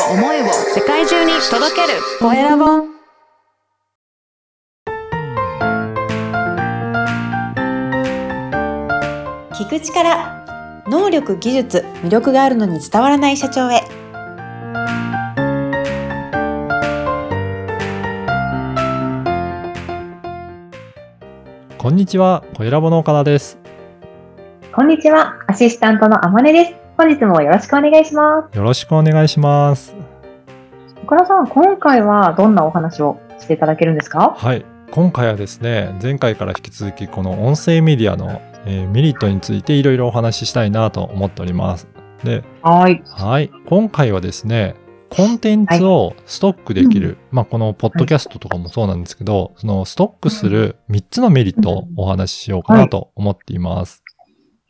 を思いを世界中に届けるコエラボ聞く力能力技術魅力があるのに伝わらない社長へこんにちは、小ラボの岡田です。こんにちは、アシスタントのあまねです。本日もよろしくお願いします。よろしくお願いします。岡田さん、今回はどんなお話をしていただけるんですか？はい、今回はですね、前回から引き続きこの音声メディアの、えーメリットについていろいろお話ししたいなと思っております。で、はい。はい、今回はですね、コンテンツをストックできる、まあこのポッドキャストとかもそうなんですけど、そのストックする3つのメリットをお話ししようかなと思っています。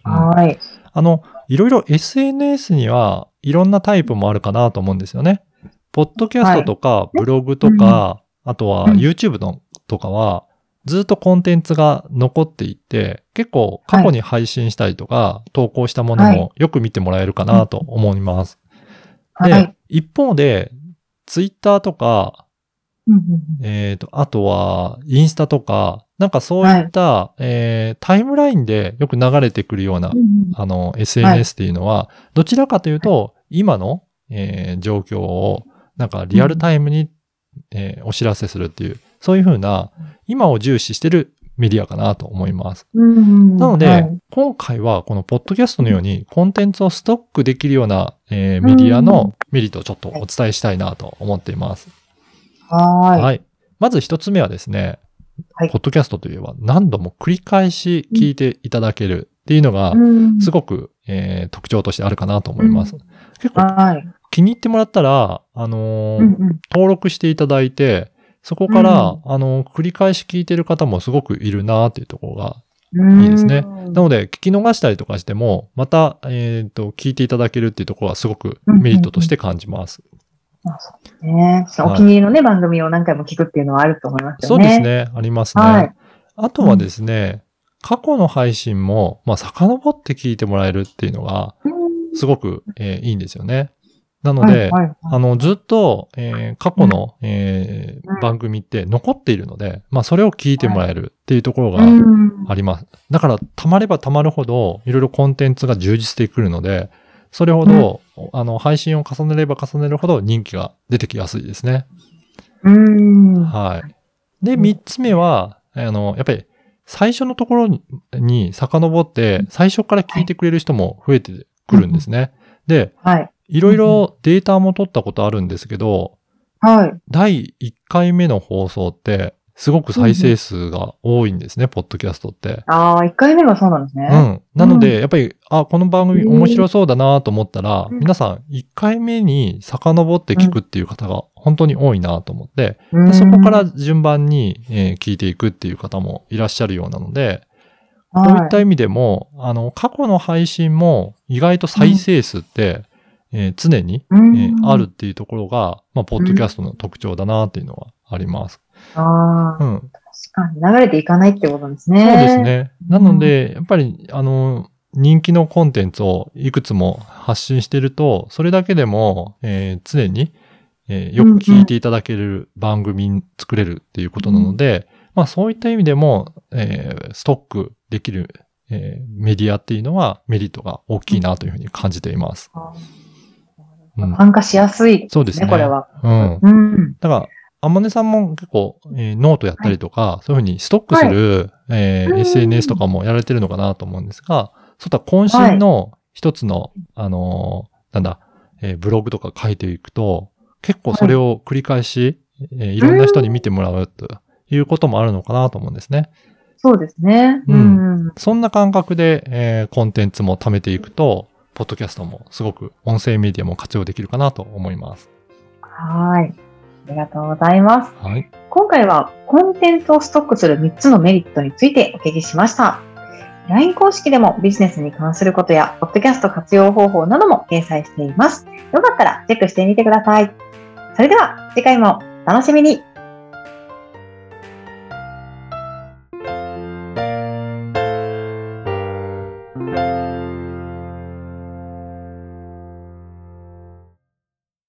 うんはい。あの、いろいろ SNS にはいろんなタイプもあるかなと思うんですよね。ポッドキャストとかブログとか、あとはうん YouTube のとかは、ずっとコンテンツが残っていて、結構過去に配信したりとか、投稿したものはいもよく見てもらえるかなと思います。はい。で、一方で、Twitter とか、えっ、と、あとは、インスタとか、なんかそういった、えータイムラインでよく流れてくるようなうんうん。あの、SNS っていうのは、どちらかというと、今の、えー状況を、なんかリアルタイムに、えーお知らせするっていう、そういうふうな、今を重視してるメディアかなと思います。うんうんなので、はい。今回はこのポッドキャストのように、コンテンツをストックできるような、えーメディアのメリットをちょっとお伝えしたいなと思っています。はい。はい。まず一つ目はですね、はいポッドキャストといえば何度も繰り返し聞いていただけるっていうのが、うんすごく、えー特徴としてあるかなと思います。結構はい。気に入ってもらったら、あのーうんうん登録していただいて、そこから、うあのー繰り返し聞いてる方もすごくいるなっていうところが。うんいいですねなので、聞き逃したりとかしても、また、えっ、と、聞いていただけるっていうところはすごくメリットとして感じます。すね。そのはいお気に入りのね、番組を何回も聞くっていうのはあると思いますそよね。うですね。ありますね。はいあとはですね、過去の配信も、まあ、遡って聞いてもらえるっていうのが、うん。すごく、えーいいんですよね。なので、はいはいあの、ずっと、えー過去の、えーうん番組って残っているので、まあ、それを聞いてもらえるっていうところがうんあります。だから、溜まれば溜まるほど、いろいろコンテンツが充実してくるので、それほど、あの、配信を重ねれば重ねるほど人気が出てきやすいですね。うん。はい。で、三つ目は、あの、やっぱり、最初のところにに遡って、最初から聞いてくれる人も増えてくるんですね。で、はい。いろいろデータも取ったことあるんですけど、はい。第1回目の放送って、すごく再生数が多いんですね、ポッドキャストって。ああ、一回目はそうなんですね。うん。なので、うやっぱり、あ、この番組面白そうだなと思ったら、うん皆さん1回目に遡って聞くっていう方が本当に多いなと思って、うんでそこから順番に、えー聞いていくっていう方もいらっしゃるようなので、こういった意味でも、あの、過去の配信も意外と再生数って、えー常に、うんえーあるっていうところが、まあ、ポッドキャストの特徴だなっていうのはあります。ああ、うん。確かに流れていかないってことですね。そうです。ね。なので、やっぱり、あの、人気のコンテンツをいくつも発信してると、それだけでも、えー常に、えーよく聞いていただける番組に作れるっていうことなので、まあそういった意味でも、えーストックできる、えーメディアっていうのはメリットが大きいなというふうに感じています。うん参加しやすいですね、そうですね。これは。うん。うん。だから、あまねさんも結構、えーノートやったりとか、そういうふうにストックする、えーうん SNS とかもやられてるのかなと思うんですが、そういった渾身の一つの、あのーなんだ、えーブログとか書いていくと、結構それを繰り返し、えーいろんな人に見てもらうということもあるのかなと思うんですね。そうですね。ううんん。そんな感覚で、えーコンテンツも貯めていくと、ポッドキャストもすごく音声メディアも活用できるかなと思います。はい。ありがとうございます。はい。今回はコンテンツをストックする3つのメリットについてお聞きしました。LINE 公式でもビジネスに関することや、ポッドキャスト活用方法なども掲載しています。よかったらチェックしてみてください。それでは次回もお楽しみに。